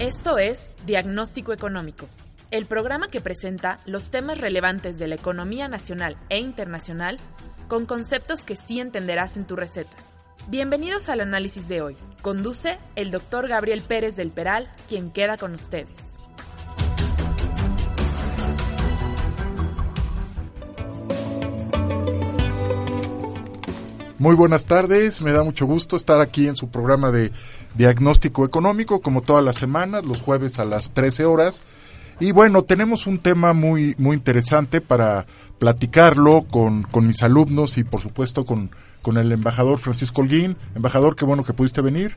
Esto es Diagnóstico Económico, el programa que presenta los temas relevantes de la economía nacional e internacional con conceptos que sí entenderás en tu receta. Bienvenidos al análisis de hoy. Conduce el doctor Gabriel Pérez del Peral, quien queda con ustedes. Muy buenas tardes, me da mucho gusto estar aquí en su programa de diagnóstico económico, como todas las semanas, los jueves a las 13 horas. Y bueno, tenemos un tema muy, muy interesante para platicarlo con, con mis alumnos y por supuesto con, con el embajador Francisco Holguín. Embajador, qué bueno que pudiste venir.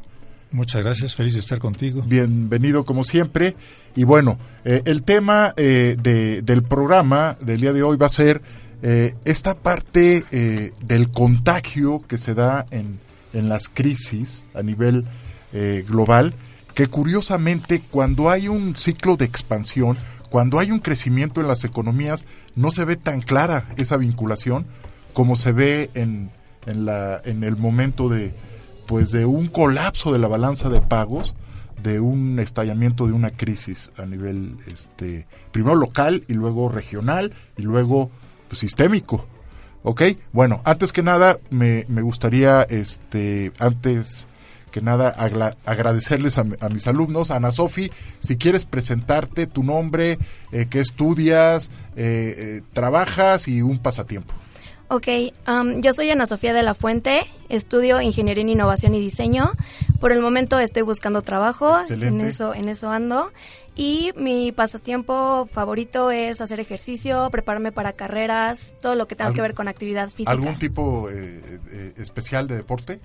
Muchas gracias, feliz de estar contigo. Bienvenido como siempre. Y bueno, eh, el tema eh, de, del programa del día de hoy va a ser eh, esta parte eh, del contagio que se da en, en las crisis a nivel eh, global, que curiosamente cuando hay un ciclo de expansión, cuando hay un crecimiento en las economías, no se ve tan clara esa vinculación como se ve en, en, la, en el momento de, pues de un colapso de la balanza de pagos, de un estallamiento de una crisis a nivel este primero local y luego regional y luego pues, sistémico. ¿Ok? Bueno, antes que nada, me, me gustaría, este, antes que nada, agradecerles a, a mis alumnos. Ana Sofi, si quieres presentarte tu nombre, eh, qué estudias, eh, eh, trabajas y un pasatiempo. Ok, um, yo soy Ana Sofía de la Fuente, estudio Ingeniería en Innovación y Diseño. Por el momento estoy buscando trabajo, en eso, en eso ando. Y mi pasatiempo favorito es hacer ejercicio, prepararme para carreras, todo lo que tenga ¿Algún- que ver con actividad física. ¿Algún tipo eh, eh, especial de deporte?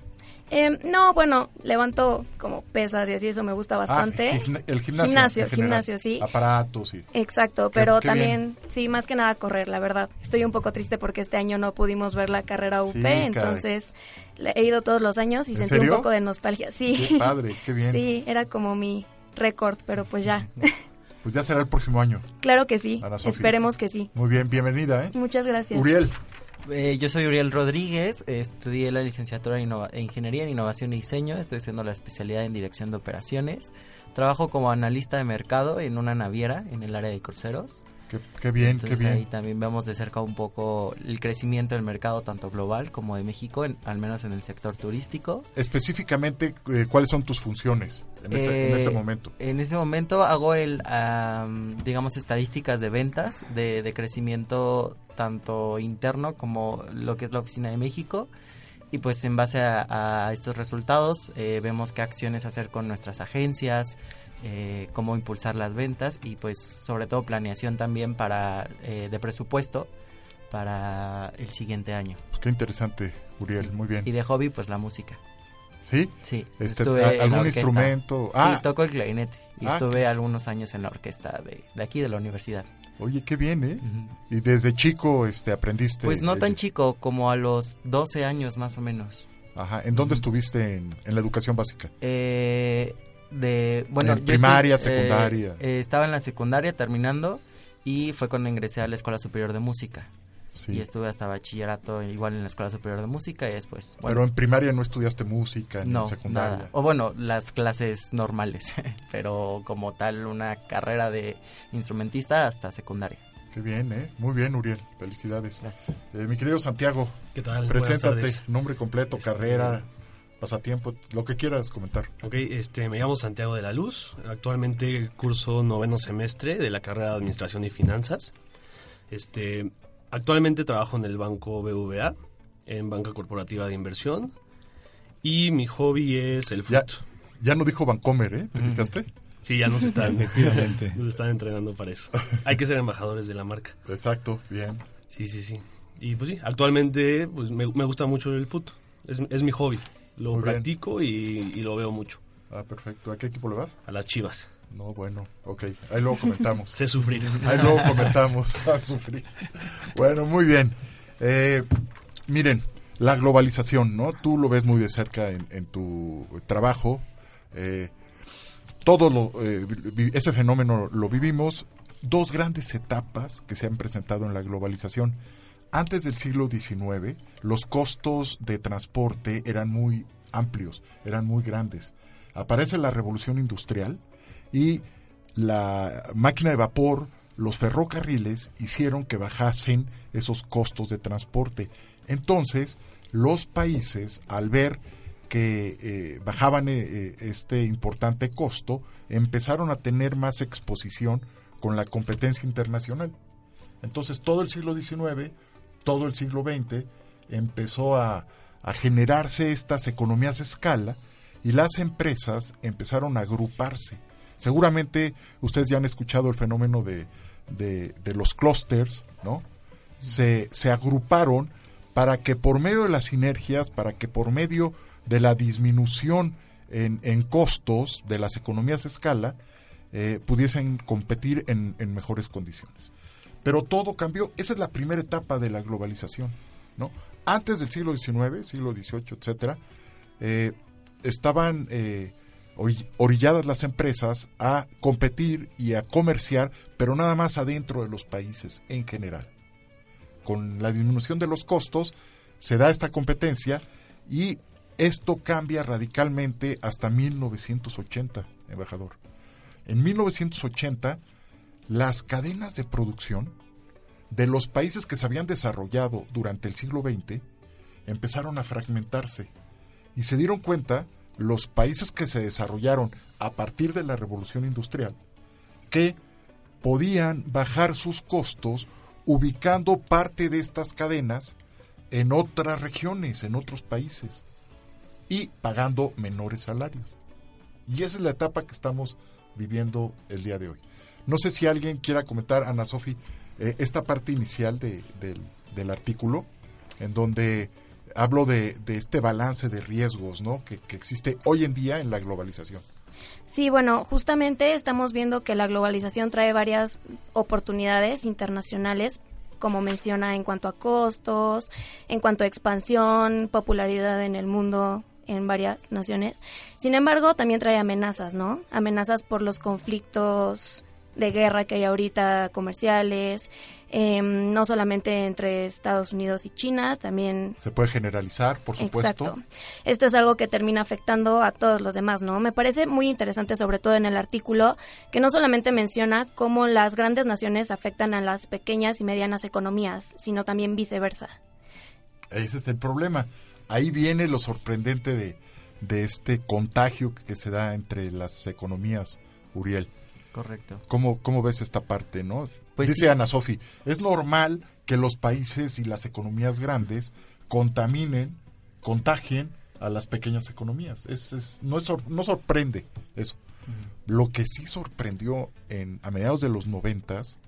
Em, no, bueno, levanto como pesas y así, eso me gusta bastante. Ah, gimna- el gimnasio. Gimnasio, en general. gimnasio, sí. Aparatos y... Exacto, pero qué también, sí, más que nada correr, la verdad. Estoy un poco triste porque este año no pudimos ver la carrera UP, Sí, entonces le- he ido todos los años y ¿En sentí serio? un poco de nostalgia. Sí, Qué padre, qué bien. sí, era como mi récord, pero pues ya. Pues ya será el próximo año. claro que sí, esperemos que sí. Muy bien, bienvenida, ¿eh? Muchas gracias. Uriel. Eh, yo soy Uriel Rodríguez, estudié la licenciatura en en Ingeniería en Innovación y Diseño, estoy haciendo la especialidad en Dirección de Operaciones. Trabajo como analista de mercado en una naviera en el área de cruceros. Qué, qué bien, Entonces qué bien. ahí también vemos de cerca un poco el crecimiento del mercado tanto global como de México, en- al menos en el sector turístico. Específicamente, eh, ¿cuáles son tus funciones en, ese- en Eh, este momento? En ese momento hago el, am, digamos, estadísticas de ventas, de, de crecimiento tanto interno como lo que es la oficina de México. Y pues en base a, a estos resultados eh, vemos qué acciones hacer con nuestras agencias, eh, cómo impulsar las ventas y pues sobre todo planeación también para eh, de presupuesto para el siguiente año. Pues qué interesante, Uriel, muy bien. Y de hobby pues la música. ¿Sí? Sí, Este, estuve ¿a- ¿Algún instrumento? Sí, Ah, toco el clarinete. Y Ah, estuve qué- algunos años en la orquesta de, de aquí, de la universidad. oye, qué bien, ¿eh? Y desde chico este, aprendiste. Pues no eh, tan chico, como a los 12 años más o menos. Ajá. ¿En dónde Ujú. estuviste en, en la educación básica? Eh, de, bueno, En yo primaria, estu- eh, secundaria. eh, estaba en la secundaria terminando y fue cuando ingresé a la Escuela Superior de Música. Sí. Y estuve hasta bachillerato igual en la Escuela Superior de Música y después, bueno, Pero en primaria no estudiaste música, ni no, en secundaria. nada. O bueno, las clases normales, pero como tal una carrera de instrumentista hasta secundaria. Qué bien, ¿eh? Muy bien, Uriel. Felicidades. Gracias. Eh, mi querido Santiago, ¿Qué tal? Preséntate. Nombre completo, Este- carrera, pasatiempo, lo que quieras comentar. Ok, este, me llamo Santiago de la Luz. Actualmente curso noveno semestre de la carrera de Administración y Finanzas. Este, actualmente trabajo en el banco BVA, en banca corporativa de inversión. Y mi hobby es el fútbol. ya no dijo Vancomer, ¿eh? ¿Te Ujú. fijaste? Sí, ya nos están, nos están entrenando para eso. Hay que ser embajadores de la marca. Exacto, bien. Sí, sí, sí. Y pues sí, actualmente pues, me, me gusta mucho el fútbol. Es, es mi hobby. Lo Muy practico y, y lo veo mucho. Ah, perfecto. ¿A qué equipo le vas? A las chivas. No, bueno, ok, ahí luego comentamos. Se sufrir. Ahí luego comentamos, a sufrir. Bueno, muy bien. Eh, miren, la globalización, ¿no? Tú lo ves muy de cerca en, en tu trabajo. Eh, todo lo, eh, ese fenómeno lo vivimos. Dos grandes etapas que se han presentado en la globalización. Antes del siglo XIX, los costos de transporte eran muy amplios, eran muy grandes. Aparece la revolución industrial y la máquina de vapor, los ferrocarriles hicieron que bajasen esos costos de transporte. Entonces, los países, al ver que eh, bajaban eh, eh, este importante costo, empezaron a tener más exposición con la competencia internacional. Entonces, todo el siglo XIX, todo el siglo XX, empezó a, a generarse estas economías de escala y las empresas empezaron a agruparse. Seguramente ustedes ya han escuchado el fenómeno de, de, los clústeres, ¿no? Se, se agruparon para que por medio de las sinergias, para que por medio de la disminución en, en costos de las economías de escala, eh, pudiesen competir en, en mejores condiciones. Pero todo cambió. Esa es la primera etapa de la globalización, ¿no? Antes del siglo XIX, siglo XVIII, etcétera, eh, estaban eh, ori- orilladas las empresas a competir y a comerciar, pero nada más adentro de los países en general. Con la disminución de los costos se da esta competencia y esto cambia radicalmente hasta 1980, embajador. En 1980, las cadenas de producción de los países que se habían desarrollado durante el siglo XX empezaron a fragmentarse y se dieron cuenta los países que se desarrollaron a partir de la revolución industrial que podían bajar sus costos ubicando parte de estas cadenas en otras regiones, en otros países y pagando menores salarios. Y esa es la etapa que estamos viviendo el día de hoy. No sé si alguien quiera comentar, Ana Sofi, eh, esta parte inicial de- del, del artículo, en donde hablo de, de este balance de riesgos ¿no? que, que existe hoy en día en la globalización. Sí, bueno, justamente estamos viendo que la globalización trae varias oportunidades internacionales, como menciona en cuanto a costos, en cuanto a expansión, popularidad en el mundo en varias naciones. Sin embargo, también trae amenazas, ¿no? Amenazas por los conflictos de guerra que hay ahorita comerciales, em, no solamente entre Estados Unidos y China, también Se puede generalizar, por supuesto. Exacto. Esto es algo que termina afectando a todos los demás, ¿no? Me parece muy interesante, sobre todo en el artículo, que no solamente menciona cómo las grandes naciones afectan a las pequeñas y medianas economías, sino también viceversa. Ese es el problema. Ahí viene lo sorprendente de, de este contagio que se da entre las economías, Uriel. Correcto. ¿Cómo, cómo ves esta parte, no? Pues Dice sí. Ana Sofi, es normal que los países y las economías grandes contaminen, contagien a las pequeñas economías. Es, es- no, es sor- no sorprende eso. Lo que sí sorprendió en, a mediados de los noventas,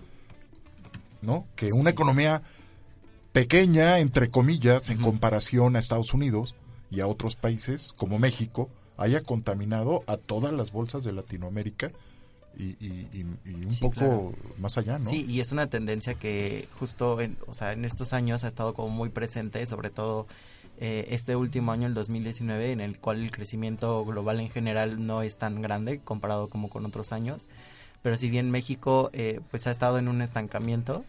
¿no? Que una economía pequeña, entre comillas, en comparación a Estados Unidos y a otros países como México, haya contaminado a todas las bolsas de Latinoamérica y, y- y- y un Sí, poco claro. más allá, ¿no? Sí, y es una tendencia que justo en, o sea, en estos años ha estado como muy presente, sobre todo eh, este último año, el 2019, en el cual el crecimiento global en general no es tan grande comparado como con otros años. Pero si bien México eh, pues ha estado en un estancamiento,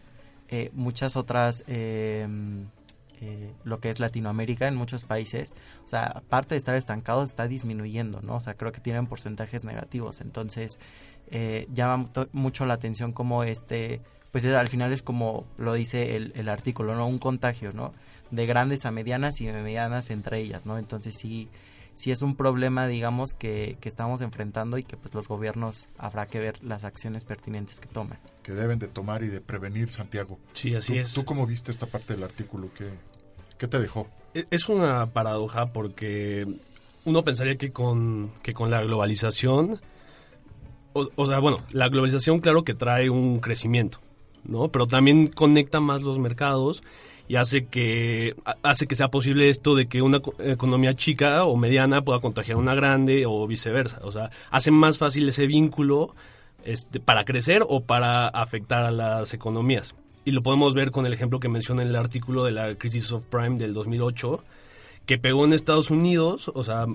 eh, muchas otras, eh, eh, lo que es Latinoamérica en muchos países, o sea, aparte de estar estancado, está disminuyendo, ¿no? O sea, creo que tienen porcentajes negativos. Entonces, eh, llama mucho la atención como este, pues es- al final es como lo dice el, el artículo, ¿no? Un contagio, ¿no? De grandes a medianas y de medianas entre ellas, ¿no? Entonces sí, sí es un problema, digamos, que, que estamos enfrentando y que pues los gobiernos habrá que ver las acciones pertinentes que tomen. Que deben de tomar y de prevenir, Santiago. Sí, así ¿Tú, es. ¿Tú cómo viste esta parte del artículo? ¿Qué, qué te dejó? E- Es una paradoja porque uno pensaría que con, que con la globalización, o, sea, bueno, la globalización claro que trae un crecimiento, ¿no? Pero también conecta más los mercados y hace que ha- hace que sea posible esto de que una co- economía chica o mediana pueda contagiar a una grande o viceversa. O sea, hace más fácil ese vínculo este, para crecer o para afectar a las economías. Y lo podemos ver con el ejemplo que menciona en el artículo de la crisis of prime del 2008, que pegó en Estados Unidos, o sea,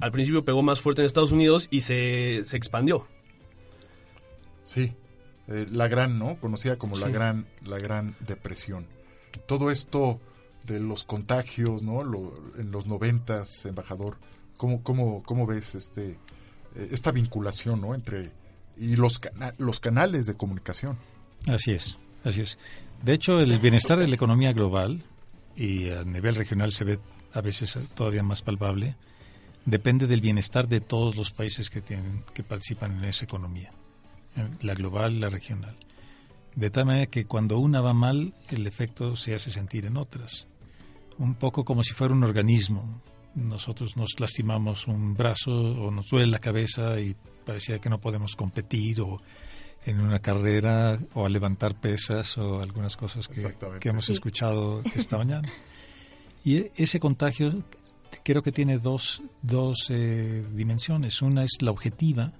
al principio pegó más fuerte en Estados Unidos y se, se expandió. Sí, eh, la gran, ¿no? Conocida como la gran, la gran depresión. Todo esto de los contagios, ¿no? Lo- en los noventas, embajador, ¿cómo, cómo, cómo ves este, eh, esta vinculación, ¿no? Entre y los cana- los canales de comunicación. Así es, así es. De hecho, el bienestar de la economía global, y a nivel regional se ve a veces todavía más palpable, depende del bienestar de todos los países que tienen que participan en esa economía, la global, la regional. De tal manera que cuando una va mal, el efecto se hace sentir en otras. Un poco como si fuera un organismo. Nosotros nos lastimamos un brazo o nos duele la cabeza y parecía que no podemos competir o en una carrera o a levantar pesas o algunas cosas que, hemos Sí. escuchado esta mañana. Y ese contagio creo que tiene dos, dos eh, dimensiones. Una es la objetiva,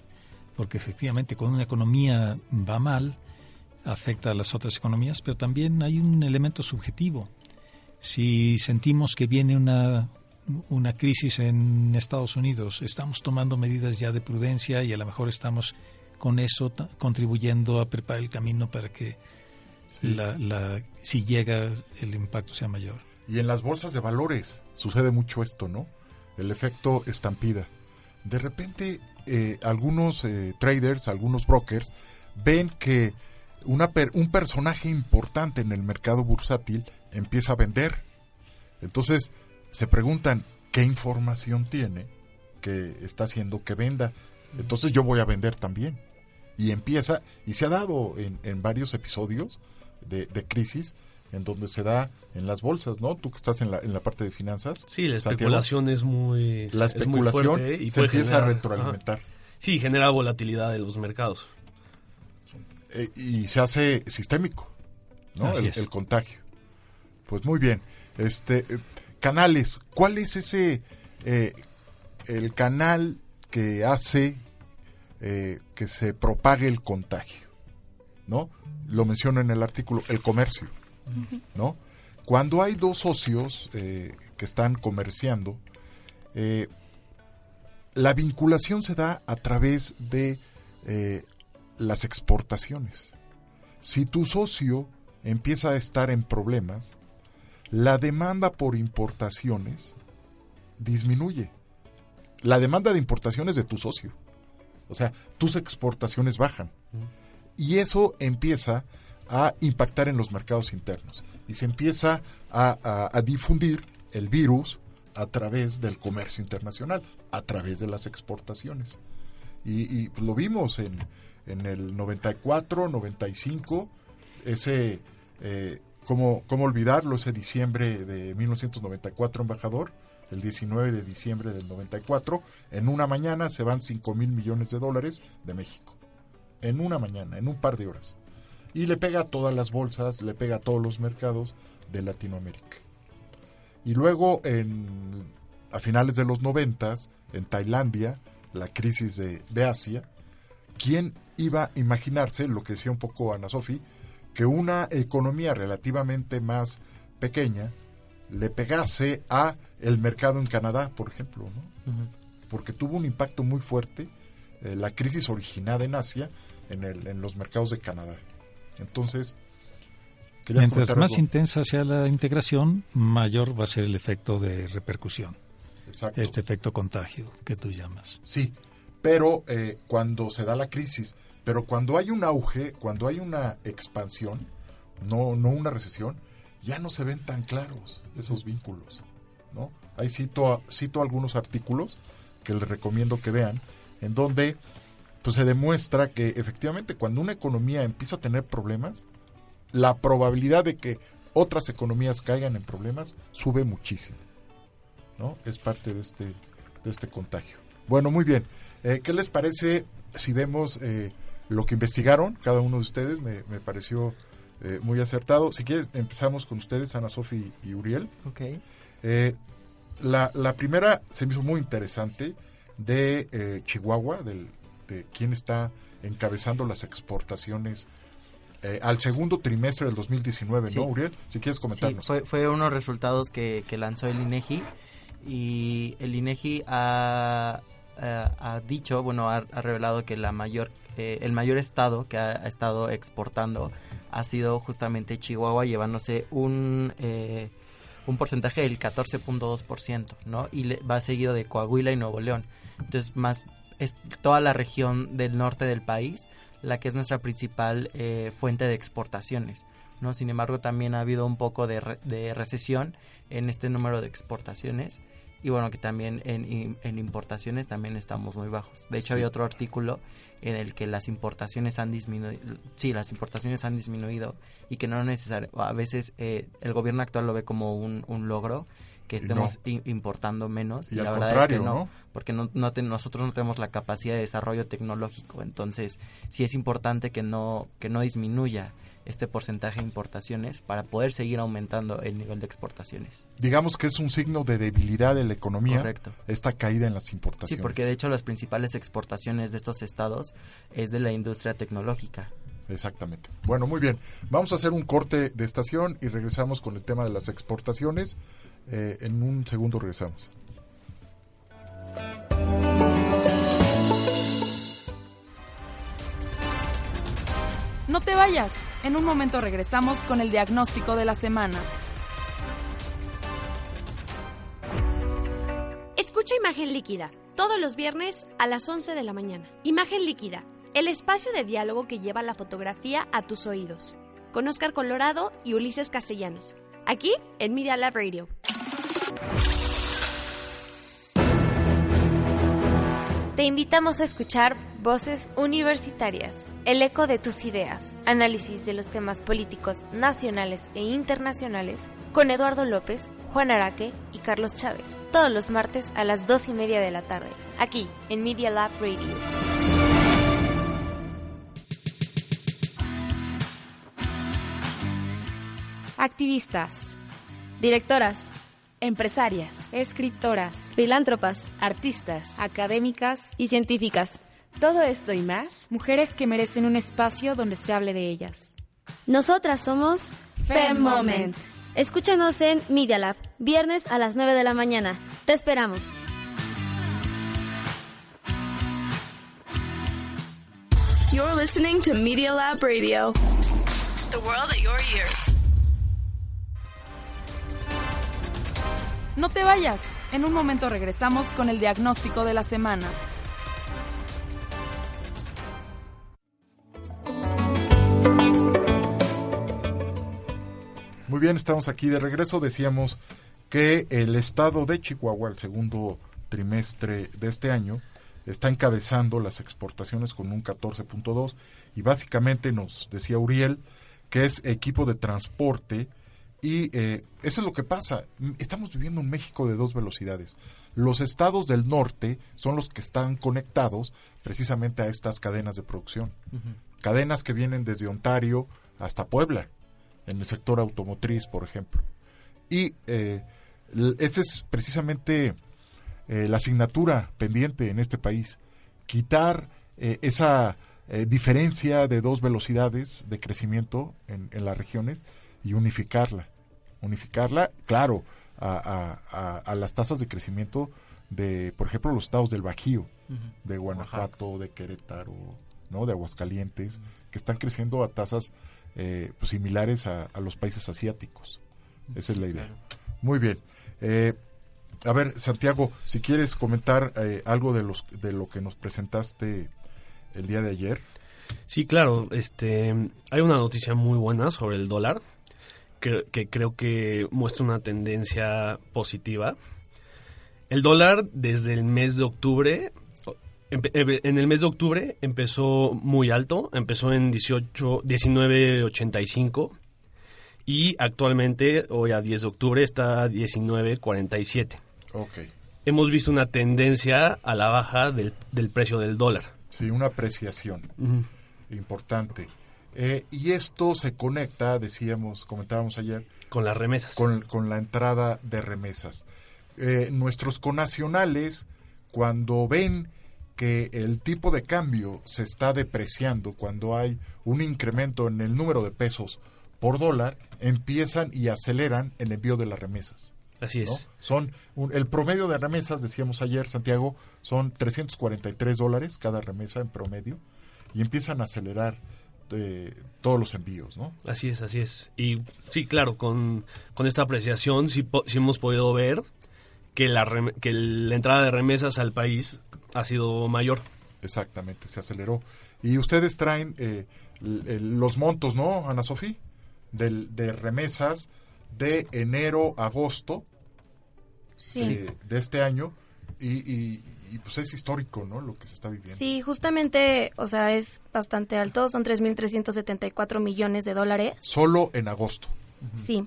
porque efectivamente cuando una economía va mal, afecta a las otras economías, pero también hay un elemento subjetivo. Si sentimos que viene una, una crisis en Estados Unidos, estamos tomando medidas ya de prudencia y a lo mejor estamos con eso contribuyendo a preparar el camino para que la, la, si llega el impacto sea mayor. Y en las bolsas de valores sucede mucho esto, ¿no? El efecto estampida. De repente, eh, algunos eh, traders, algunos brokers, ven que una per- un personaje importante en el mercado bursátil empieza a vender. Entonces, se preguntan, ¿qué información tiene que está haciendo que venda? Entonces yo voy a vender también. Y empieza, y se ha dado en, en varios episodios de, de crisis, en donde se da en las bolsas, ¿no? Tú que estás en la, en la parte de finanzas. Sí, la Santiago, especulación es muy La es muy especulación y se puede empieza generar- a retroalimentar. ajá. Sí, genera volatilidad de los mercados. Eh, y se hace sistémico, ¿no? Así El, es. el contagio. Pues muy bien. Este, eh, canales, ¿cuál es ese, eh, el canal que hace eh, que se propague el contagio? ¿No? Lo menciono en el artículo, el comercio, ¿no? Cuando hay dos socios eh, que están comerciando, eh, la vinculación se da a través de eh, las exportaciones. Si tu socio empieza a estar en problemas, la demanda por importaciones disminuye. La demanda de importaciones de tu socio. O sea, tus exportaciones bajan. Y eso empieza a impactar en los mercados internos. Y se empieza a, difundir el virus a través del comercio internacional, a través de las exportaciones. Y, y lo vimos en, en el 94, 95, ese, eh, ¿cómo, ¿cómo olvidarlo? Ese diciembre de 1994, embajador, el 19 de diciembre del 94, en una mañana se van 5 mil millones de dólares de México. En una mañana, en un par de horas. Y le pega a todas las bolsas, le pega a todos los mercados de Latinoamérica. Y luego, en, a finales de los noventas, en Tailandia, la crisis de, de Asia, ¿quién iba a imaginarse, lo que decía un poco Ana Sofi, que una economía relativamente más pequeña le pegase a el mercado en Canadá, por ejemplo, ¿no? porque tuvo un impacto muy fuerte eh, la crisis originada en Asia en, el, en los mercados de Canadá. Entonces, Mientras más algo. intensa sea la integración, mayor va a ser el efecto de repercusión, Exacto. este efecto contagio que tú llamas. Sí, pero eh, cuando se da la crisis, pero cuando hay un auge, cuando hay una expansión, no, no una recesión, ya no se ven tan claros esos vínculos, ¿no? Ahí cito, a- cito algunos artículos que les recomiendo que vean, en donde pues se demuestra que efectivamente cuando una economía empieza a tener problemas, la probabilidad de que otras economías caigan en problemas sube muchísimo, ¿no? Es parte de este, de este contagio. Bueno, muy bien. Eh, ¿Qué les parece si vemos eh, lo que investigaron cada uno de ustedes? Me, me pareció eh, muy acertado. Si quieres, empezamos con ustedes, Ana Sofi y Uriel. Eh, la, la primera se me hizo muy interesante de eh, Chihuahua, del, de quién está encabezando las exportaciones eh, al segundo trimestre del 2019, Sí. ¿no, Uriel? Si quieres Sí, comentarnos. fue, fue unos resultados que, que lanzó el INEGI y el INEGI ha, ha- ha dicho, bueno, ha, ha revelado que la mayor, eh, el mayor estado que ha, ha estado exportando ha sido justamente Chihuahua, llevándose un eh, un porcentaje del 14.2%, ¿no? Y le- va seguido de Coahuila y Nuevo León. Entonces, más es toda la región del norte del país la que es nuestra principal eh, fuente de exportaciones. ¿no? Sin embargo, también ha habido un poco de, re- de recesión en este número de exportaciones y bueno, que también en, en importaciones también estamos muy bajos. De hecho, Sí. había otro artículo en el que las importaciones han disminuido, sí, las importaciones han disminuido y que no es necesario, a veces eh, el gobierno actual lo ve como un, un logro que estemos no. importando menos Y y, la verdad contrario, es que no, ¿no? porque no, no te- nosotros no tenemos la capacidad de desarrollo tecnológico entonces sí es importante que no que no disminuya este porcentaje de importaciones para poder seguir aumentando el nivel de exportaciones Digamos que es un signo de debilidad de la economía Correcto. esta caída en las sí importaciones. porque de hecho las principales exportaciones de estos estados es de la industria tecnológica Exactamente. Bueno, muy bien. Vamos a hacer un corte de estación y regresamos con el tema de las exportaciones. Eh, en un segundo regresamos. No te vayas. En un momento regresamos con el diagnóstico de la semana. Escucha Imagen Líquida, todos los viernes a las 11 de la mañana. Imagen Líquida, el espacio de diálogo que lleva la fotografía a tus oídos. Con Oscar Colorado y Ulises Castellanos. Aquí en Media Lab Radio. Te invitamos a escuchar Voces Universitarias, el eco de tus ideas, análisis de los temas políticos nacionales e internacionales con Eduardo López, Juan Araque y Carlos Chávez, todos los martes a las dos y media de la tarde, aquí en Media Lab Radio. Activistas, Directoras, empresarias, escritoras, filántropas artistas, académicas, y científicas. todo esto y más, mujeres que merecen un espacio donde se hable de ellas. Nosotras somos Fem Moment. Escúchanos en Media Lab, viernes a las 9 de la mañana. Te esperamos. You're listening to Media Lab Radio. The world at your ears. No te vayas. En un momento regresamos con el diagnóstico de la semana. Muy bien, estamos aquí de regreso. Decíamos que el estado de Chihuahua, el segundo trimestre de este año, está encabezando las exportaciones con un 14.2 y básicamente nos decía Uriel que es equipo de transporte y eh, eso es lo que pasa. Estamos viviendo un México de dos velocidades. Los estados del norte son los que están conectados precisamente a estas cadenas de producción. Cadenas que vienen desde Ontario hasta Puebla, en el sector automotriz, por ejemplo. Y eh, esa es precisamente eh, la asignatura pendiente en este país. Quitar eh, esa eh, diferencia de dos velocidades de crecimiento en, en las regiones y unificarla. Unificarla, claro, a, a- las tasas de crecimiento de, por ejemplo, los estados del Bajío, de Guanajuato, de Querétaro, ¿no? de Aguascalientes, que están creciendo a tasas eh, pues, similares a, a los países asiáticos. Esa es la idea. Muy bien. Eh, a ver, Santiago, si quieres comentar eh, algo de, los, de lo que nos presentaste el día de ayer. Sí, claro. Este, hay una noticia muy buena sobre el dólar que, que creo que muestra una tendencia positiva. El dólar desde el mes de octubre, en el mes de octubre empezó muy alto, empezó en 18, 19.85 y actualmente hoy a 10 de octubre está a 19.47. Ok. Hemos visto una tendencia a la baja del, del precio del dólar. Sí, una apreciación Ujú. importante. Eh, y esto se conecta, decíamos, comentábamos ayer, Con las remesas. con, con la entrada de remesas. Eh, nuestros conacionales, cuando ven que el tipo de cambio se está depreciando cuando hay un incremento en el número de pesos por dólar, empiezan y aceleran el envío de las remesas. Así es. ¿no? Son un- el promedio de remesas, decíamos ayer, Santiago, son 343 dólares cada remesa en promedio y empiezan a acelerar eh, todos los envíos, ¿no? Así es, así es. Y sí, claro, con, con esta apreciación sí, po- sí hemos podido ver que la, que la entrada de remesas al país ha sido mayor. Exactamente, se aceleró. Y ustedes traen eh, el- los montos, ¿no, Ana Sofía? De remesas de enero a agosto Sí. de, de este año y, y- y, pues es histórico, ¿no? Lo que se está viviendo. Sí, justamente, o sea, es bastante alto, son 3.374 millones de dólares. Solo en agosto. Sí,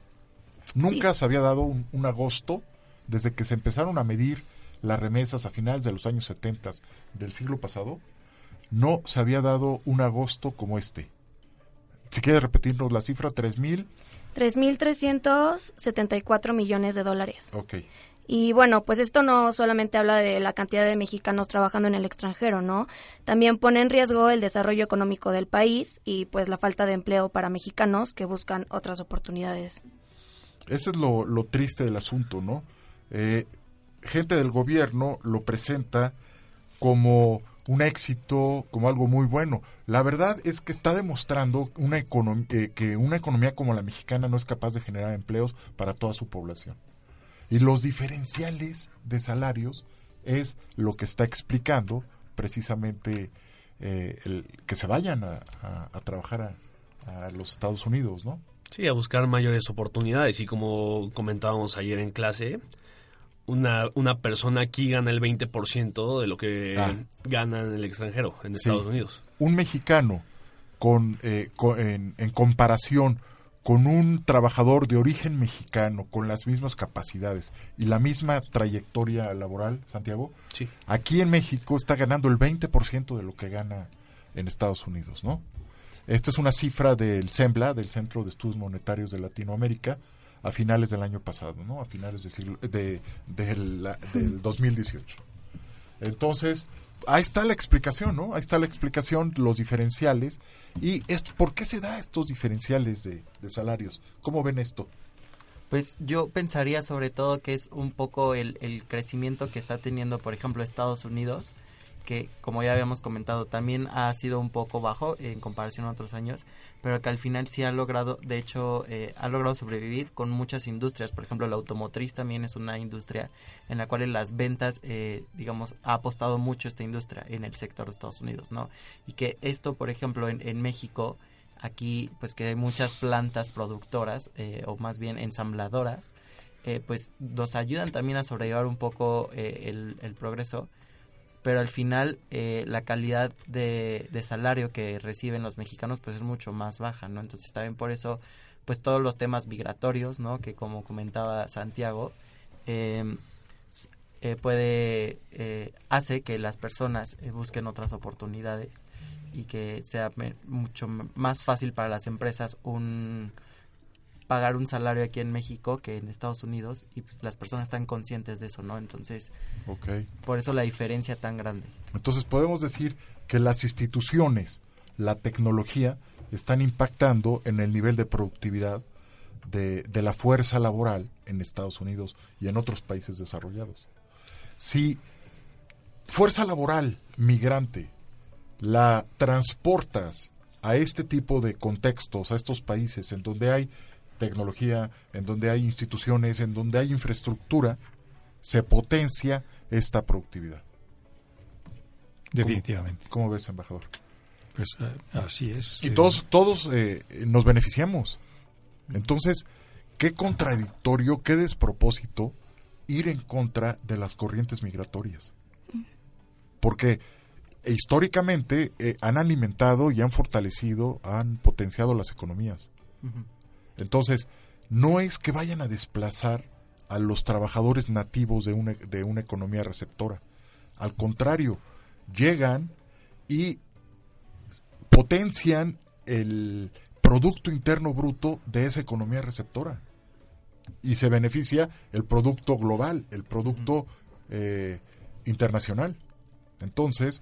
Nunca se había dado un, un agosto desde que se empezaron a medir las remesas a finales de los años 70 del siglo pasado. No se había dado un agosto como este. Si quieres repetirnos la cifra, 3.000. 3.374 millones de dólares. Ok. Y bueno, pues esto no solamente habla de la cantidad de mexicanos trabajando en el extranjero, ¿no? También pone en riesgo el desarrollo económico del país y pues la falta de empleo para mexicanos que buscan otras oportunidades. Eso es lo, lo triste del asunto, ¿no? Eh, gente del gobierno lo presenta como un éxito, como algo muy bueno. La verdad es que está demostrando una eh, que una economía como la mexicana no es capaz de generar empleos para toda su población. Y los diferenciales de salarios es lo que está explicando precisamente eh, el, que se vayan a, a- a trabajar a, a los Estados Unidos, ¿no? Sí, a buscar mayores oportunidades y como comentábamos ayer en clase, una, una persona aquí gana el 20% de lo que Ah. gana en el extranjero, en Sí. Estados Unidos. Un mexicano con, eh, co- en, en comparación con un trabajador de origen mexicano con las mismas capacidades y la misma trayectoria laboral, Santiago, Sí. aquí en México está ganando el 20% de lo que gana en Estados Unidos, ¿no? Esta es una cifra del CEMBLA, del Centro de Estudios Monetarios de Latinoamérica, a finales del año pasado, ¿no? A finales del, siglo- de, del, la- del 2018. Entonces, ahí está la explicación, ¿no? Ahí está la explicación, los diferenciales. ¿Y esto, por qué se da estos diferenciales de, de salarios? ¿Cómo ven esto? Pues yo pensaría sobre todo que es un poco el, el crecimiento que está teniendo, por ejemplo, Estados Unidos, que como ya habíamos comentado también ha sido un poco bajo en comparación a otros años, pero que al final sí ha logrado, de hecho, eh, ha logrado sobrevivir con muchas industrias. Por ejemplo, la automotriz también es una industria en la cual las ventas, eh, digamos, ha apostado mucho esta industria en el sector de Estados Unidos, ¿no? Y que esto, por ejemplo, en, México, aquí pues que hay muchas plantas productoras eh, o más bien ensambladoras eh, pues nos ayudan también a sobrellevar un poco eh, el progreso pero al final eh, la calidad de, salario que reciben los mexicanos pues es mucho más baja no entonces también por eso pues todos los temas migratorios no que como comentaba Santiago eh, eh, puede eh, hace que las personas eh, busquen otras oportunidades y que sea mucho más fácil para las empresas un pagar un salario aquí en México que en Estados Unidos y pues, las personas están conscientes de eso, ¿no? Entonces, por eso la diferencia tan grande. Entonces podemos decir que las instituciones, la tecnología, están impactando en el nivel de productividad de, de la fuerza laboral en Estados Unidos y en otros países desarrollados. Si fuerza laboral migrante la transportas a este tipo de contextos, a estos países en donde hay tecnología, en donde hay instituciones, en donde hay infraestructura, se potencia esta productividad. Definitivamente. ¿Cómo, cómo ves, embajador? Pues eh, así es. Y Eh, todos, todos eh, nos beneficiamos. Entonces, qué contradictorio, qué despropósito ir en contra de las corrientes migratorias. Porque históricamente eh, han alimentado y han fortalecido, han potenciado las economías. Entonces, no es que vayan a desplazar a los trabajadores nativos de una, de una economía receptora. Al contrario, llegan y potencian el Producto Interno Bruto de esa economía receptora. Y se beneficia el producto global, el producto eh, internacional. Entonces,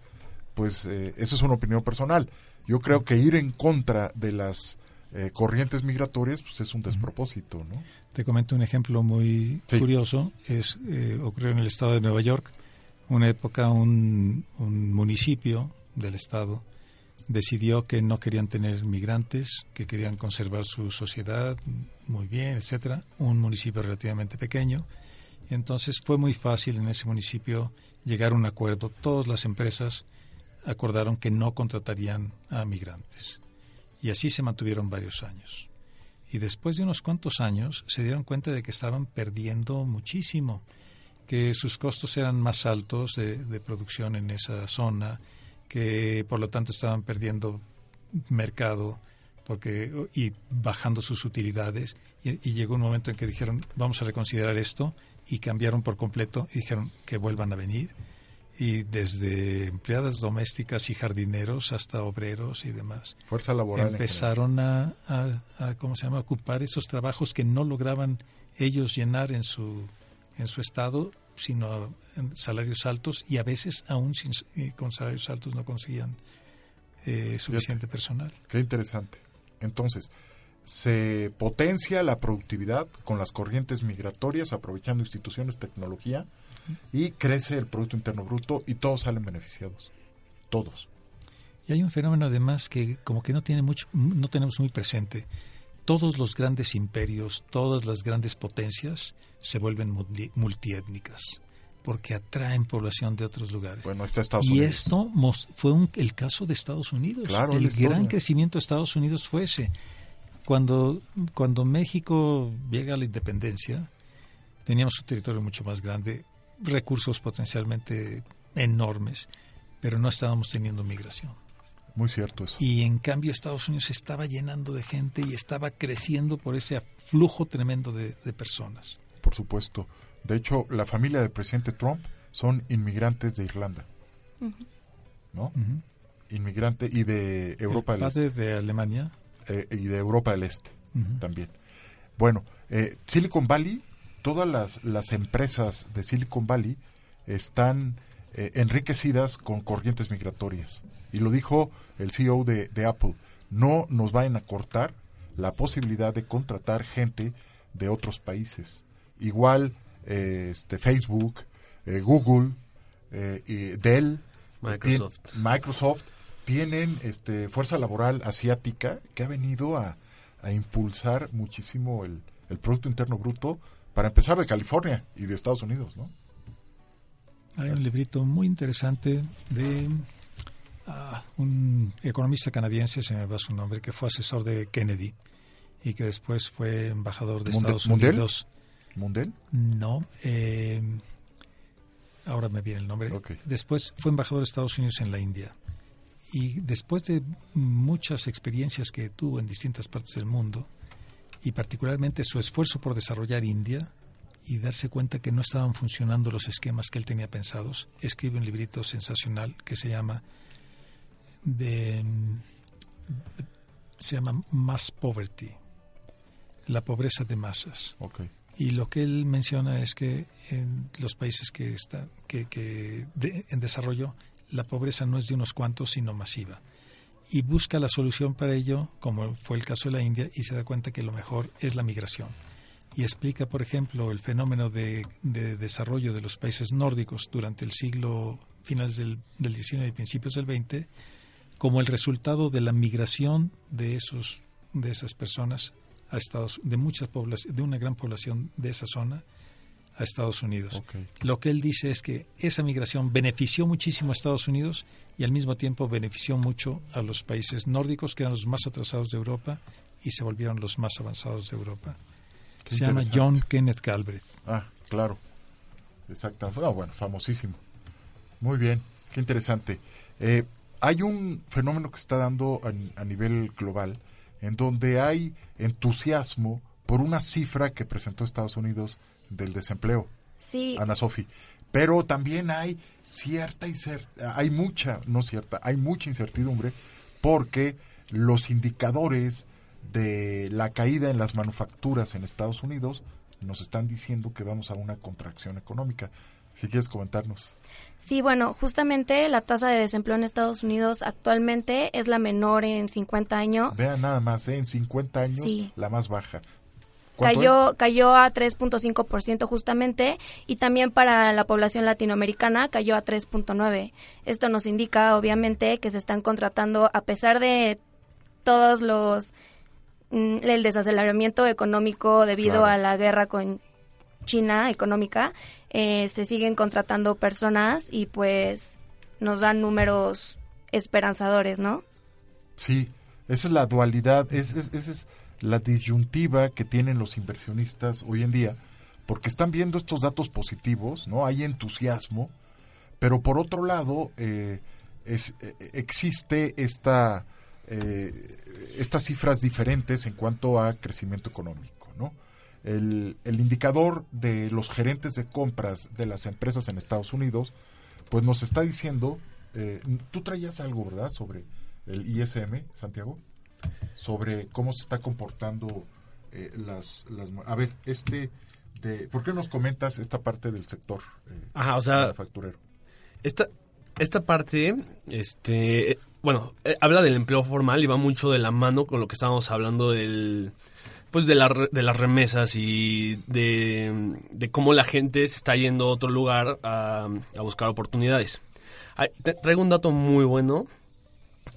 pues eh, esa es una opinión personal. Yo creo que ir en contra de las eh, corrientes migratorias pues es un despropósito, ¿no? Te comento un ejemplo muy curioso. Es eh, ocurrió en el estado de Nueva York. Una época un, un municipio del estado decidió que no querían tener migrantes, que querían conservar su sociedad muy bien, etcétera. Un municipio relativamente pequeño. Y entonces fue muy fácil en ese municipio llegar a un acuerdo. Todas las empresas acordaron que no contratarían a migrantes. Y así se mantuvieron varios años. Y después de unos cuantos años se dieron cuenta de que estaban perdiendo muchísimo, que sus costos eran más altos de, producción en esa zona, que por lo tanto estaban perdiendo mercado porque y bajando sus utilidades y, y, llegó un momento en que dijeron vamos a reconsiderar esto y cambiaron por completo y dijeron que vuelvan a venir y desde empleadas domésticas y jardineros hasta obreros y demás. Fuerza laboral. Empezaron a, a, ¿cómo se llama?, ocupar esos trabajos que no lograban ellos llenar en su, en su estado, sino en salarios altos y a veces aún sin, con salarios altos no conseguían eh, suficiente personal. Qué interesante. Entonces, se potencia la productividad con las corrientes migratorias, aprovechando instituciones, tecnología, y crece el Producto Interno Bruto y todos salen beneficiados. Todos. Y hay un fenómeno además que como que no, tiene mucho, no tenemos muy presente. Todos los grandes imperios, todas las grandes potencias se vuelven multiétnicas porque atraen población de otros lugares. Bueno, está Estados y Unidos. esto fue el caso de Estados Unidos. Claro, el gran crecimiento de Estados Unidos fue ese. Cuando, cuando México llega a la independencia, teníamos un territorio mucho más grande, recursos potencialmente enormes, pero no estábamos teniendo migración. Muy cierto eso. Y en cambio Estados Unidos estaba llenando de gente y estaba creciendo por ese flujo tremendo de, personas. Por supuesto. De hecho, la familia del presidente Trump son inmigrantes de Irlanda. ¿No? Inmigrante y de Europa El padre de Alemania eh, y de Europa del Este también. Bueno, eh, Silicon Valley, todas las, las, empresas de Silicon Valley están eh, enriquecidas con corrientes migratorias. Y lo dijo el CEO de, de, Apple, no nos vayan a cortar la posibilidad de contratar gente de otros países. Igual este, Facebook, Google, y Dell, Microsoft. Microsoft tienen este, fuerza laboral asiática que ha venido a, impulsar muchísimo el, Producto Interno Bruto, para empezar de California y de Estados Unidos, ¿no? Hay un librito muy interesante de ah, un economista canadiense, se me va su nombre, que fue asesor de Kennedy y que después fue embajador de Estados Unidos. ¿Mundell? No, eh, ahora me viene el nombre. Después fue embajador de Estados Unidos en la India y después de muchas experiencias que tuvo en distintas partes del mundo, y particularmente su esfuerzo por desarrollar India y darse cuenta que no estaban funcionando los esquemas que él tenía pensados, escribe un librito sensacional que se llama de, se llama Mass Poverty, la pobreza de masas. Y lo que él menciona es que en los países que están que, que en desarrollo la pobreza no es de unos cuantos, sino masiva. Y busca la solución para ello, como fue el caso de la India, y se da cuenta que lo mejor es la migración. Y explica, por ejemplo, el fenómeno de, desarrollo de los países nórdicos durante el siglo finales del, del XIX y principios del XX, como el resultado de la migración de esos de esas personas a Estados de muchas de una gran población de esa zona a Estados Unidos. Lo que él dice es que esa migración benefició muchísimo a Estados Unidos y al mismo tiempo benefició mucho a los países nórdicos, que eran los más atrasados de Europa, y se volvieron los más avanzados de Europa. se llama John Kenneth Galbraith. Ah, claro. Exacto. Ah, bueno, famosísimo. Muy bien, qué interesante. Eh, hay un fenómeno que está dando a, a nivel global en donde hay entusiasmo por una cifra que presentó Estados Unidos del desempleo. Sí. Ana Sofi. Pero también hay cierta hay mucha, no cierta, hay mucha incertidumbre porque los indicadores de la caída en las manufacturas en Estados Unidos nos están diciendo que vamos a una contracción económica. si quieres comentarnos. Sí, bueno, justamente la tasa de desempleo en Estados Unidos actualmente es la menor en 50 años. Vean nada más, ¿eh? en 50 años la más baja. Cayó, cayó a 3.5% justamente y también para la población latinoamericana cayó a 3.9%. Esto nos indica obviamente que se están contratando a pesar de todos los mm, el desaceleramiento económico debido a la guerra con China económica, eh, se siguen contratando personas y pues nos dan números esperanzadores, ¿no? Sí, esa es la dualidad, esa es, la disyuntiva que tienen los inversionistas hoy en día, porque están viendo estos datos positivos, ¿no? Hay entusiasmo, pero por otro lado eh, es, eh, existe esta, estas cifras diferentes en cuanto a crecimiento económico, ¿no? el, indicador de los gerentes de compras de las empresas en Estados Unidos, pues nos está diciendo, eh, tú traías algo, ¿verdad?, sobre el ISM, Santiago, sobre cómo se está comportando eh, las, las... A ver, este... De, ¿Por qué nos comentas esta parte del sector eh, Ajá, o sea, facturero? Esta, esta parte, este, bueno, habla del empleo formal y va mucho de la mano con lo que estábamos hablando del pues de, la, de las remesas y de, cómo la gente se está yendo a otro lugar a, buscar oportunidades. traigo un dato muy bueno,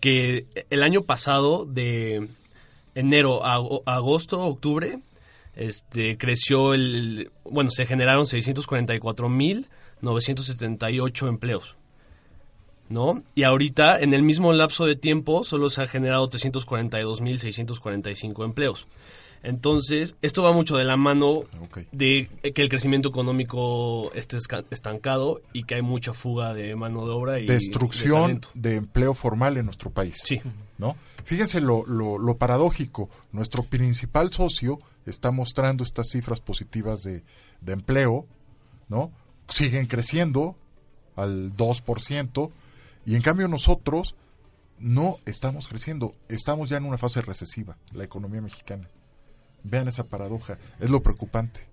que el año pasado, de enero a, agosto, octubre, este, creció el, bueno, se generaron 644.978 empleos. ¿no? Y ahorita, en el mismo lapso de tiempo, solo se han generado 342.645 empleos. Entonces, esto va mucho de la mano de que el crecimiento económico esté estancado y que hay mucha fuga de mano de obra y destrucción de, empleo formal en nuestro país. Sí. ¿No? Fíjense lo, lo, paradójico. Nuestro principal socio está mostrando estas cifras positivas de, de empleo, ¿no? Siguen creciendo al 2%, y en cambio nosotros no estamos creciendo. Estamos ya en una fase recesiva, la economía mexicana. Vean esa paradoja, es lo preocupante.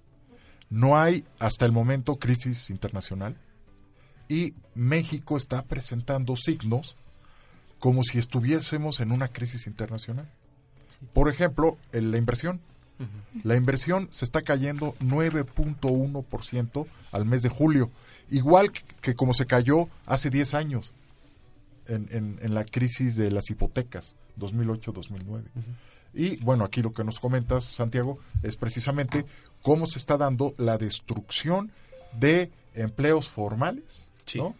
No hay hasta el momento crisis internacional y México está presentando signos como si estuviésemos en una crisis internacional. Por ejemplo, en la inversión. La inversión se está cayendo 9.1% al mes de julio, igual que, como se cayó hace 10 años en, en la crisis de las hipotecas, 2008-2009. Y bueno, aquí lo que nos comentas, Santiago, es precisamente cómo se está dando la destrucción de empleos formales, ¿no?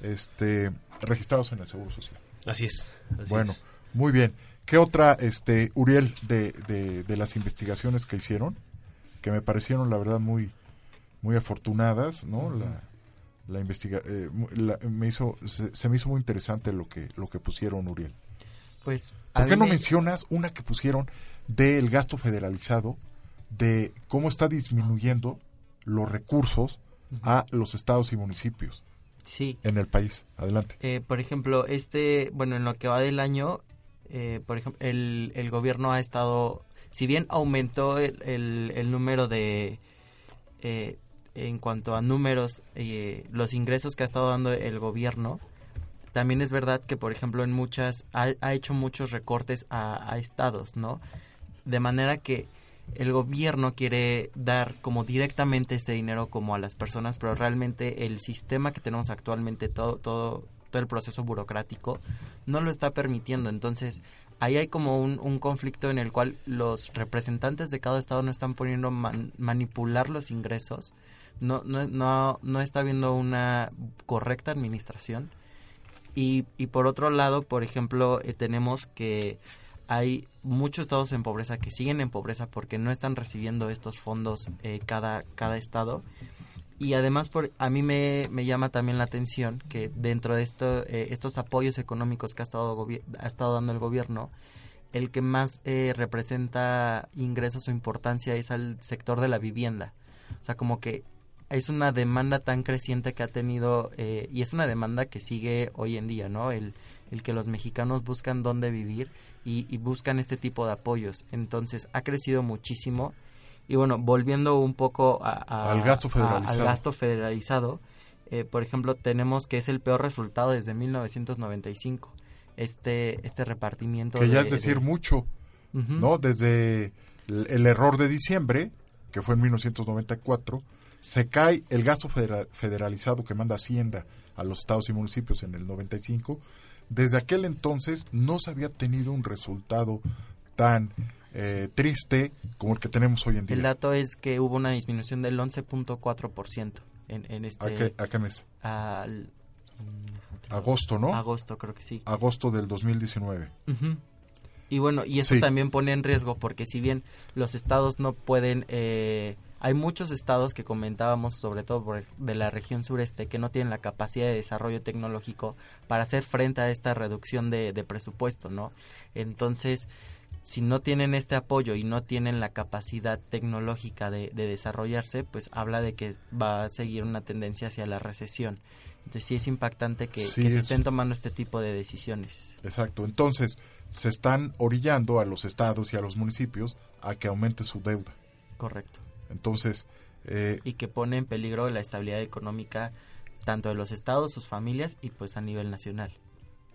Este, registrados en el Seguro Social. Así es. bueno, muy bien. ¿Qué otra, este, Uriel, de, de, las investigaciones que hicieron, que me parecieron, la verdad, muy, muy afortunadas, ¿no? La, la investiga eh, me hizo, se, se, me hizo muy interesante lo que, lo que pusieron, Uriel. Pues, ¿Por qué no mencionas una que pusieron del gasto federalizado, de cómo está disminuyendo los recursos a los estados y municipios? Sí. En el país. Adelante. Eh, por ejemplo, este, bueno, en lo que va del año, eh, por ejemplo, el, el gobierno ha estado, si bien aumentó el, el, número de, eh, en cuanto a números, los ingresos que ha estado dando el gobierno, también es verdad que, por ejemplo, en muchas, ha, hecho muchos recortes a, estados, ¿no? De manera que el gobierno quiere dar como directamente este dinero como a las personas, pero realmente el sistema que tenemos actualmente, todo, todo, todo el proceso burocrático, no lo está permitiendo. Entonces, ahí hay como un, conflicto en el cual los representantes de cada estado no están poniendo manipular los ingresos, no, no, no, no está habiendo una correcta administración y, y por otro lado, por ejemplo, eh, tenemos que hay muchos estados en pobreza que siguen en pobreza porque no están recibiendo estos fondos eh, cada, cada estado. Y además, por, a mí me, me llama también la atención que dentro de esto, eh, estos apoyos económicos que ha estado, ha estado dando el gobierno, el que más representa ingresos o importancia es al sector de la vivienda. O sea, como que es una demanda tan creciente que ha tenido eh, y es una demanda que sigue hoy en día, ¿no? El, el que los mexicanos buscan dónde vivir y, buscan este tipo de apoyos. Entonces ha crecido muchísimo y bueno, volviendo un poco al, gasto federalizado. al gasto federalizado, eh, por ejemplo, tenemos que es el peor resultado desde 1995. Este, este repartimiento. Que ya de- es decir de- mucho. ¿no? Desde el, el error de diciembre, que fue en 1994, se cae el gasto federa- federalizado que manda Hacienda a los estados y municipios en el 95. Desde aquel entonces no se había tenido un resultado tan eh, triste como el que tenemos hoy en día. El dato es que hubo una disminución del 11.4% en, en este... ¿A qué, a qué mes? al- Agosto, ¿no? Agosto, creo que sí. Agosto del 2019. Ujú. Y bueno, y eso Sí. también pone en riesgo porque si bien los estados no pueden, eh, hay muchos estados que comentábamos, sobre todo por- de la región sureste, que no tienen la capacidad de desarrollo tecnológico para hacer frente a esta reducción de, de presupuesto, ¿no? Entonces, si no tienen este apoyo y no tienen la capacidad tecnológica de, de desarrollarse, pues habla de que va a seguir una tendencia hacia la recesión. Entonces sí es impactante que, Sí, que se es- estén tomando este tipo de decisiones. Exacto. Entonces, se están orillando a los estados y a los municipios a que aumente su deuda. Correcto. Entonces, eh, y que pone en peligro la estabilidad económica tanto de los estados, sus familias y pues a nivel nacional.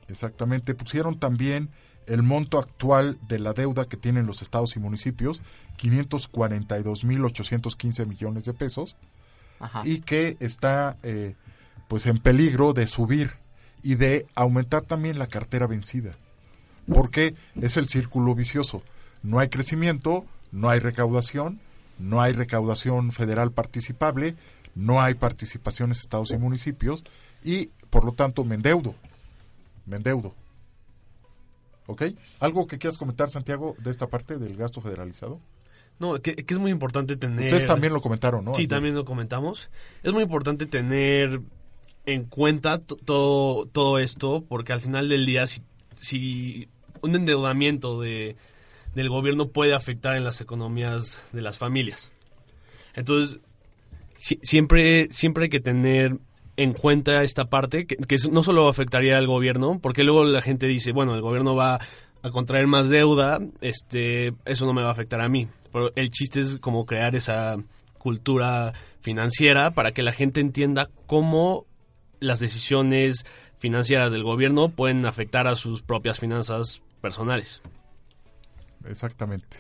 exactamente, pusieron también el monto actual de la deuda que tienen los estados y municipios, 542.815 millones de pesos, Ajá. y que está eh, pues en peligro de subir y de aumentar también la cartera vencida. Porque es el círculo vicioso. No hay crecimiento, no hay recaudación, no hay recaudación federal participable, no hay participaciones estados y municipios y por lo tanto me endeudo. Me endeudo. ¿Ok? ¿Algo que quieras comentar, Santiago, de esta parte del gasto federalizado? No, que, que es muy importante tener... Ustedes también lo comentaron, ¿no? Sí, también lo comentamos. Es muy importante tener en cuenta to- todo, todo esto, porque al final del día, si, si un endeudamiento de, del gobierno puede afectar en las economías de las familias. Entonces, si- siempre, siempre hay que tener en cuenta esta parte, que, que no solo afectaría al gobierno, porque luego la gente dice, bueno, el gobierno va a contraer más deuda, este, eso no me va a afectar a mí. Pero el chiste es como crear esa cultura financiera para que la gente entienda cómo las decisiones financieras del gobierno pueden afectar a sus propias finanzas personales. Exactamente.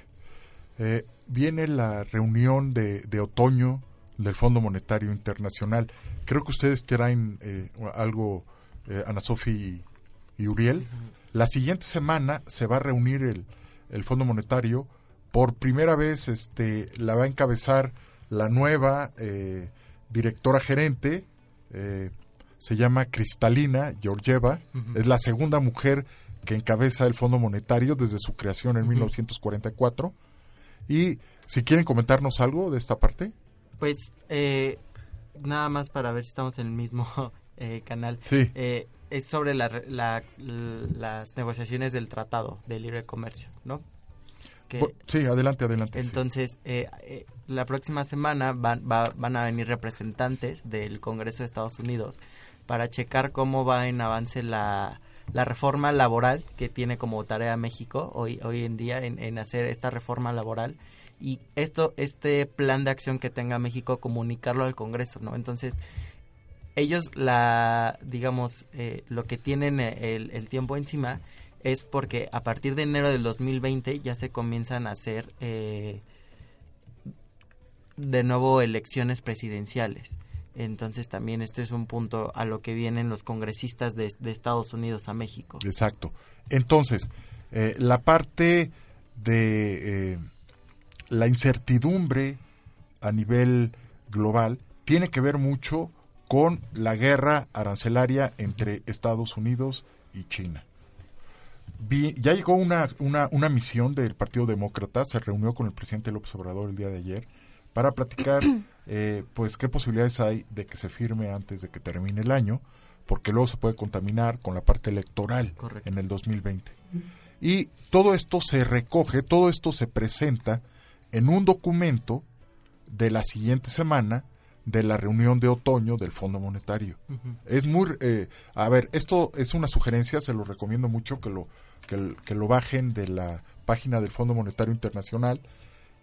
Eh, viene la reunión de, de otoño del Fondo Monetario Internacional. Creo que ustedes traen eh, algo, eh, Ana Sofi y, y Uriel. La siguiente semana se va a reunir el, el Fondo Monetario. Por primera vez este, la va a encabezar la nueva eh, directora gerente. se llama Cristalina Georgieva. Es la segunda mujer que encabeza el Fondo Monetario desde su creación en Ujú. 1944. Y si quieren comentarnos algo de esta parte. Pues eh, nada más para ver si estamos en el mismo eh, canal. Sí. Eh, es sobre la, la- las negociaciones del Tratado de Libre Comercio, ¿no? Que- sí, adelante, adelante. sí. Entonces, eh, eh, la próxima semana van, va- van a venir representantes del Congreso de Estados Unidos para checar cómo va en avance la, la reforma laboral que tiene como tarea México hoy, hoy en día en, hacer esta reforma laboral y esto este plan de acción que tenga México comunicarlo al Congreso, ¿no? Entonces, ellos la digamos eh, lo que tienen eh, el, el tiempo encima es porque a partir de enero del 2020 ya se comienzan a hacer eh, de nuevo elecciones presidenciales. Entonces también este es un punto a lo que vienen los congresistas de, Estados Unidos a México. Exacto. Entonces, eh, la parte de eh, la incertidumbre a nivel global tiene que ver mucho con la guerra arancelaria entre Estados Unidos y China. Ya llegó una, una, una misión del Partido Demócrata, se reunió con el presidente López Obrador el día de ayer para platicar eh, pues qué posibilidades hay de que se firme antes de que termine el año, porque luego se puede contaminar con la parte electoral Correcto. en el 2020. Y todo esto se recoge, todo esto se presenta en un documento de la siguiente semana de la reunión de otoño del Fondo Monetario. Es muy, eh, a ver, esto es una sugerencia, se lo recomiendo mucho que lo que lo bajen de la página del Fondo Monetario Internacional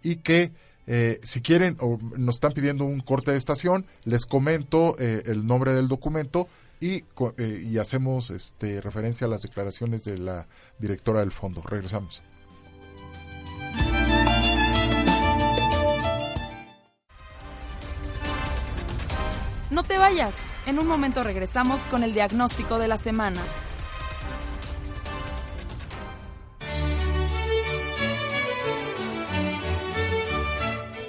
y que Eh, si quieren o nos están pidiendo un corte de estación, les comento eh, el nombre del documento y, eh, y hacemos este, referencia a las declaraciones de la directora del fondo. Regresamos. No te vayas. En un momento regresamos con el diagnóstico de la semana.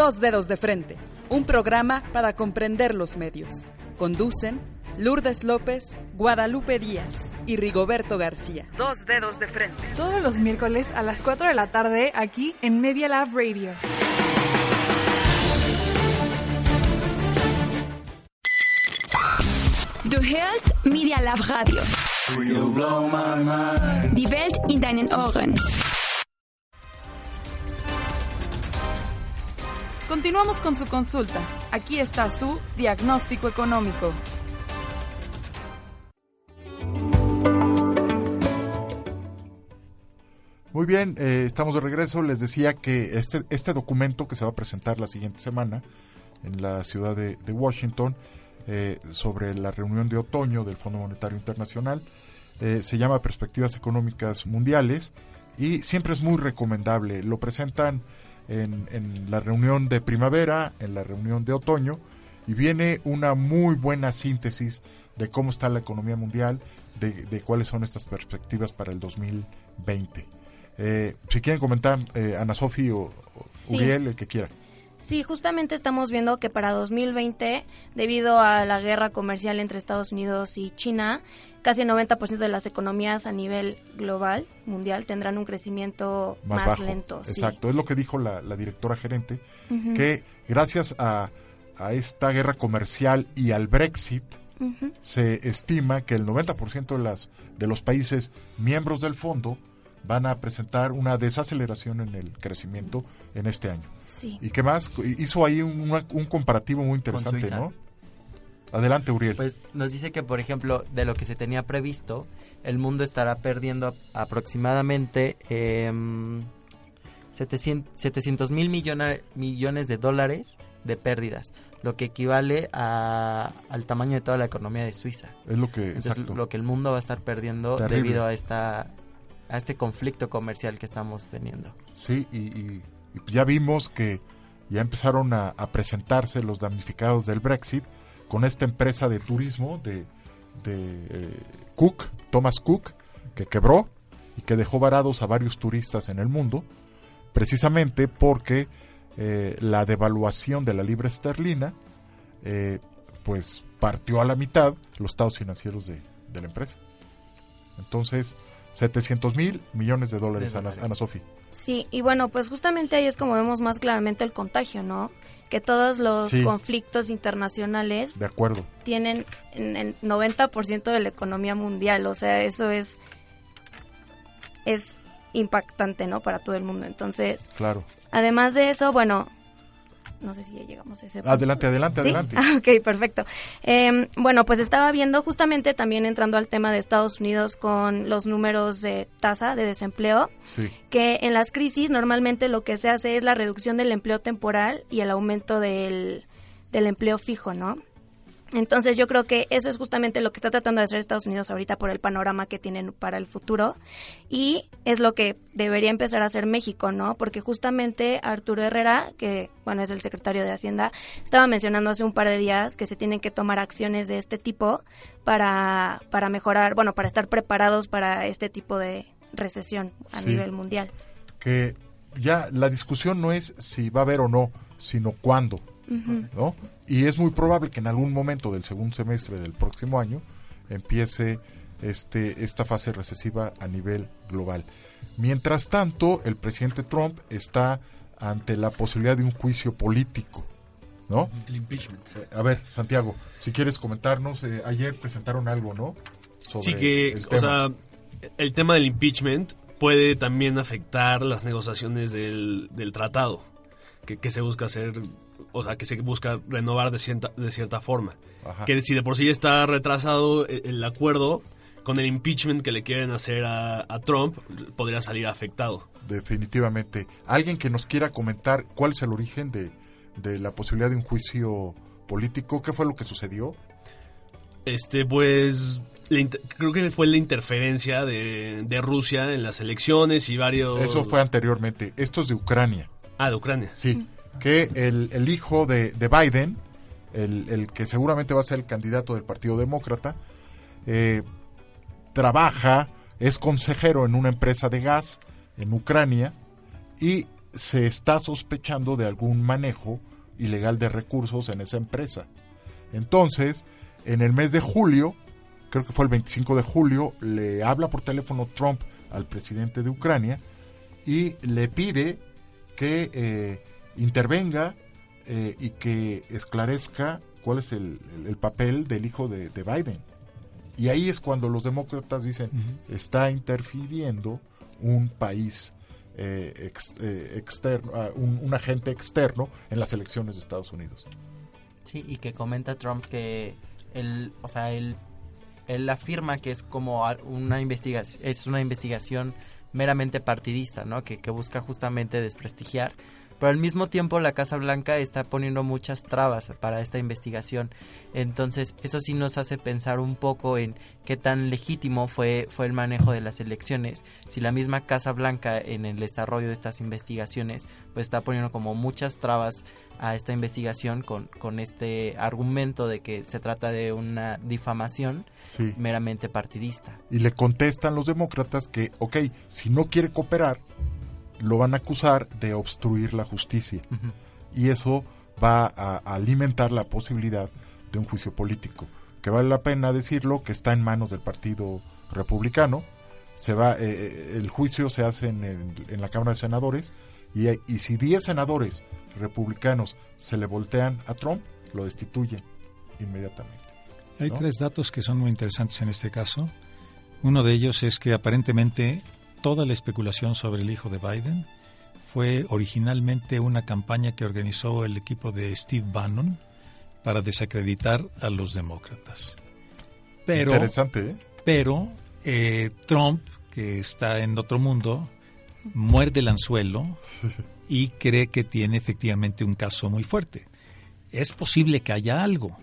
Dos dedos de frente, un programa para comprender los medios. Conducen Lourdes López, Guadalupe Díaz y Rigoberto García. Dos dedos de frente. Todos los miércoles a las 4 de la tarde aquí en Media Lab Radio. Du hörst Media Lab Radio. Die Welt in deinen Ohren. Continuamos con su consulta. Aquí está su diagnóstico económico. Muy bien, eh, estamos de regreso. Les decía que este, este documento que se va a presentar la siguiente semana en la ciudad de, Washington eh, sobre la reunión de otoño del Fondo Monetario Internacional eh, se llama Perspectivas Económicas Mundiales y siempre es muy recomendable. Lo presentan en, en la reunión de primavera, en la reunión de otoño y viene una muy buena síntesis de cómo está la economía mundial, de, de cuáles son estas perspectivas para el 2020. Eh, si quieren comentar, eh, Ana Sofi o, o Sí. Uriel, el que quiera. Sí, justamente estamos viendo que para 2020, debido a la guerra comercial entre Estados Unidos y China, casi el 90% de las economías a nivel global, mundial, tendrán un crecimiento más, más, bajo. lento. sí. Exacto, es lo que dijo la, la directora gerente, que gracias a, a esta guerra comercial y al Brexit, se estima que el 90% de, las, de los países miembros del fondo van a presentar una desaceleración en el crecimiento en este año. Sí. ¿Y qué más? Hizo ahí un, un comparativo muy interesante. ¿no? Adelante, Uriel. Pues nos dice que, por ejemplo, de lo que se tenía previsto, el mundo estará perdiendo ap- aproximadamente em, 700 mil millones de dólares de pérdidas, lo que equivale a- al tamaño de toda la economía de Suiza. Es lo que, Entonces, exacto. lo que el mundo va a estar perdiendo Terrible. debido a esta a este conflicto comercial que estamos teniendo. Sí, y, y- ya vimos que ya empezaron a, a presentarse los damnificados del Brexit con esta empresa de turismo de, de eh, Cook, Thomas Cook, que quebró y que dejó varados a varios turistas en el mundo, precisamente porque eh, la devaluación de la libra esterlina eh, pues partió a la mitad los estados financieros de, de la empresa. Entonces, 700 mil millones de dólares, De Ana, dólares. Ana Sofi. Sí, y bueno, pues justamente ahí es como vemos más claramente el contagio, ¿no? Que todos los Sí. conflictos internacionales De acuerdo. tienen en el 90% de la economía mundial, o sea, eso es es impactante, ¿no? Para todo el mundo. Entonces, Claro. además de eso, bueno, no sé si ya llegamos a ese punto. Adelante, adelante, ¿Sí? adelante. Ah, ok, perfecto. Eh, bueno, pues estaba viendo justamente también entrando al tema de Estados Unidos con los números de tasa de desempleo Sí. que en las crisis normalmente lo que se hace es la reducción del empleo temporal y el aumento del, del empleo fijo, ¿no? Entonces yo creo que eso es justamente lo que está tratando de hacer Estados Unidos ahorita por el panorama que tienen para el futuro y es lo que debería empezar a hacer México, ¿no? Porque justamente Arturo Herrera, que bueno es el secretario de Hacienda, estaba mencionando hace un par de días que se tienen que tomar acciones de este tipo para, para mejorar, bueno, para estar preparados para este tipo de recesión a Sí. nivel mundial. Que ya la discusión no es si va a haber o no, sino cuándo. ¿no? Y es muy probable que en algún momento del segundo semestre del próximo año empiece este, esta fase recesiva a nivel global. Mientras tanto, el presidente Trump está ante la posibilidad de un juicio político, ¿no? El impeachment. A ver, Santiago, si quieres comentarnos, eh, ayer presentaron algo, ¿no? Sobre sí que, el o sea, el tema del impeachment puede también afectar las negociaciones del, del tratado que, que se busca hacer, o sea, que se busca renovar de cierta, de cierta forma. Ajá. Que si de por sí está retrasado el, el acuerdo, con el impeachment que le quieren hacer a, a Trump, podría salir afectado. Definitivamente. ¿Alguien que nos quiera comentar cuál es el origen de, de la posibilidad de un juicio político? ¿Qué fue lo que sucedió? Este, pues, creo que fue la interferencia de, de Rusia en las elecciones y varios... Eso fue anteriormente. Esto es de Ucrania. Ah, de Ucrania. Sí. Que el, el hijo de, de Biden, el, el que seguramente va a ser el candidato del Partido Demócrata, eh, trabaja, es consejero en una empresa de gas en Ucrania y se está sospechando de algún manejo ilegal de recursos en esa empresa. Entonces, en el mes de julio, creo que fue el 25 de julio, le habla por teléfono Trump al presidente de Ucrania y le pide que eh, intervenga eh, y que esclarezca cuál es el, el- el papel del hijo de, de Biden. Y ahí es cuando los demócratas dicen, está interfiriendo un país eh, ex- eh, externo, ah, un, un agente externo en las elecciones de Estados Unidos. Sí, y que comenta Trump que él, o sea, él, él afirma que es como una investigación, es una investigación meramente partidista, ¿no? Que, que busca justamente desprestigiar. Pero al mismo tiempo la Casa Blanca está poniendo muchas trabas para esta investigación. Entonces eso sí nos hace pensar un poco en qué tan legítimo fue, fue el manejo de las elecciones. Si la misma Casa Blanca en el desarrollo de estas investigaciones pues está poniendo como muchas trabas a esta investigación con, con este argumento de que se trata de una difamación Sí. meramente partidista. Y le contestan los demócratas que, ok, si no quiere cooperar, lo van a acusar de obstruir la justicia. Y eso va a, alimentar la posibilidad de un juicio político. Que vale la pena decirlo, que está en manos del Partido Republicano. Se va, eh, eh, el juicio se hace en, el- en la Cámara de Senadores. Y, y si 10 senadores republicanos se le voltean a Trump, lo destituyen inmediatamente. Hay tres datos que son muy interesantes en este caso. Uno de ellos es que aparentemente toda la especulación sobre el hijo de Biden fue originalmente una campaña que organizó el equipo de Steve Bannon para desacreditar a los demócratas. Pero, Interesante, ¿eh? pero eh, Trump, que está en otro mundo, muerde el anzuelo y cree que tiene efectivamente un caso muy fuerte. Es posible que haya algo,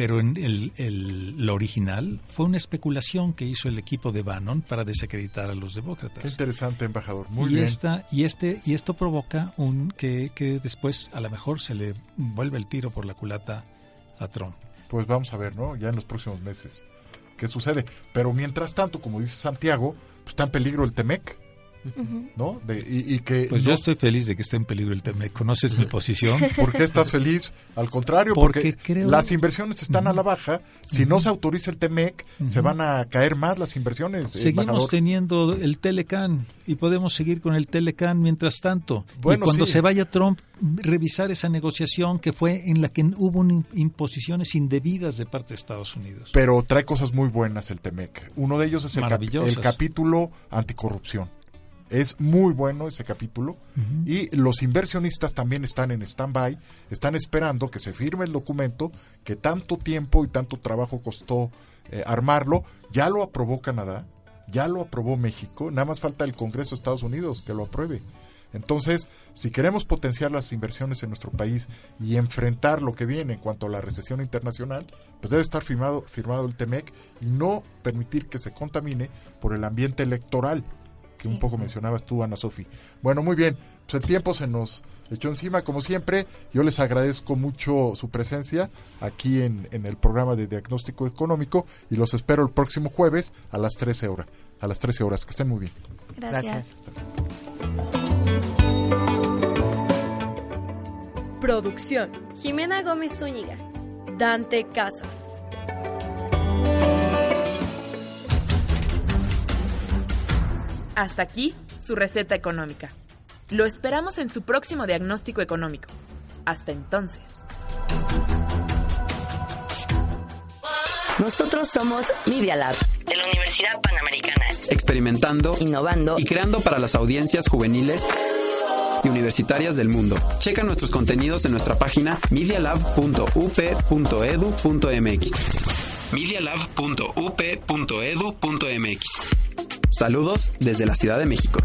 pero en el, el- lo original fue una especulación que hizo el equipo de Bannon para desacreditar a los demócratas. Qué interesante, embajador. Muy y bien. esta y este y esto provoca un que, que después a lo mejor se le vuelve el tiro por la culata a Trump. Pues vamos a ver, ¿no? Ya en los próximos meses qué sucede. Pero mientras tanto, como dice Santiago, pues está en peligro el Temec, ¿no? De- y, y que Pues no- yo estoy feliz de que esté en peligro el tema. ¿Conoces mi posición? ¿Por qué estás feliz? Al contrario, Porque porque, creo- las inversiones están a la baja. Si no se autoriza el TEMEC, se van a caer más las inversiones. Seguimos embajador. teniendo el Telecan y podemos seguir con el Telecan mientras tanto. Bueno, y cuando sí. se vaya Trump, revisar esa negociación que fue en la que hubo un- imposiciones indebidas de parte de Estados Unidos. Pero trae cosas muy buenas el TEMEC. Uno de ellos es el, cap- Maravillosas. el capítulo anticorrupción. Es muy bueno ese capítulo. Y los inversionistas también están en stand-by, están esperando que se firme el documento que tanto tiempo y tanto trabajo costó eh, armarlo. Ya lo aprobó Canadá, ya lo aprobó México, nada más falta el Congreso de Estados Unidos que lo apruebe. Entonces, si queremos potenciar las inversiones en nuestro país y enfrentar lo que viene en cuanto a la recesión internacional, pues debe estar firmado, firmado el TEMEC y no permitir que se contamine por el ambiente electoral que un poco mencionabas tú, Ana Sofi. Bueno, muy bien, pues el tiempo se nos echó encima, como siempre. Yo les agradezco mucho su presencia aquí en, en el programa de diagnóstico económico y los espero el próximo jueves a las 13 horas. A las 13 horas, que estén muy bien. Gracias. Producción. Jimena Gómez Zúñiga. Dante Casas. Hasta aquí su receta económica. Lo esperamos en su próximo diagnóstico económico. Hasta entonces. Nosotros somos Media Lab de la Universidad Panamericana. Experimentando, innovando y creando para las audiencias juveniles y universitarias del mundo. Checa nuestros contenidos en nuestra página medialab.up.edu.mx. medialab.up.edu.mx. Saludos desde la Ciudad de México.